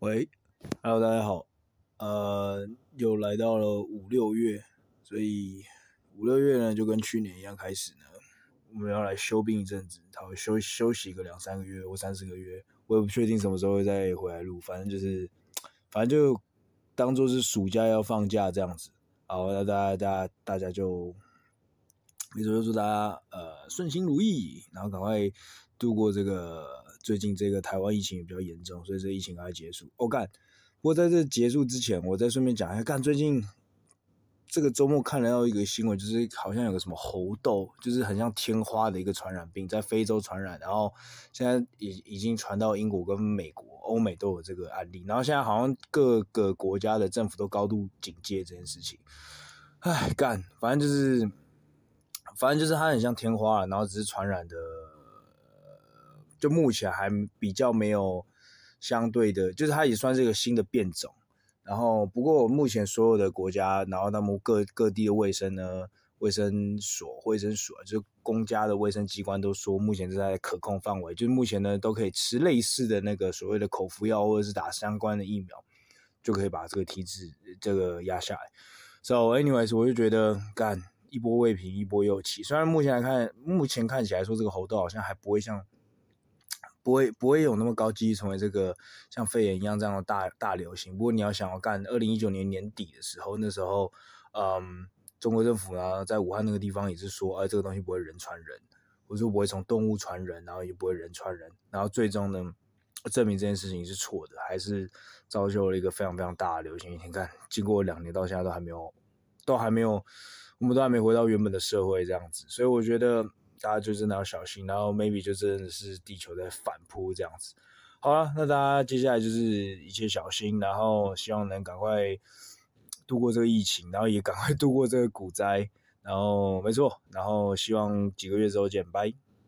喂，Hello，大家好，呃，又来到了五六月，所以五六月呢就跟去年一样开始呢，我们要来休病一阵子，他会休休息个两三个月或三四个月，我也不确定什么时候会再回来录，反正就是，反正就当做是暑假要放假这样子，好，那大家大家大家就，没错，就祝大家呃顺心如意，然后赶快度过这个。最近这个台湾疫情也比较严重，所以这疫情赶快结束。我、哦、干，不过在这结束之前，我再顺便讲一下，干最近这个周末看了到一个新闻，就是好像有个什么猴痘，就是很像天花的一个传染病，在非洲传染，然后现在已已经传到英国跟美国、欧美都有这个案例，然后现在好像各个国家的政府都高度警戒这件事情。唉，干，反正就是，反正就是它很像天花，然后只是传染的。就目前还比较没有相对的，就是它也算是一个新的变种。然后，不过目前所有的国家，然后他们各各地的卫生呢，卫生所、卫生所，就公家的卫生机关都说，目前是在可控范围。就是目前呢，都可以吃类似的那个所谓的口服药，或者是打相关的疫苗，就可以把这个体质这个压下来。So, anyways，我就觉得干一波未平，一波又起。虽然目前来看，目前看起来说这个猴痘好像还不会像。不会不会有那么高几率成为这个像肺炎一样这样的大大流行。不过你要想要干，二零一九年年底的时候，那时候，嗯，中国政府呢在武汉那个地方也是说，哎，这个东西不会人传人，或者说不会从动物传人，然后也不会人传人，然后最终呢证明这件事情是错的，还是造就了一个非常非常大的流行。你看，经过两年到现在都还没有，都还没有，我们都还没回到原本的社会这样子，所以我觉得。大家就真的要小心，然后 maybe 就真的是地球在反扑这样子。好了，那大家接下来就是一切小心，然后希望能赶快度过这个疫情，然后也赶快度过这个股灾，然后没错，然后希望几个月之后见，拜。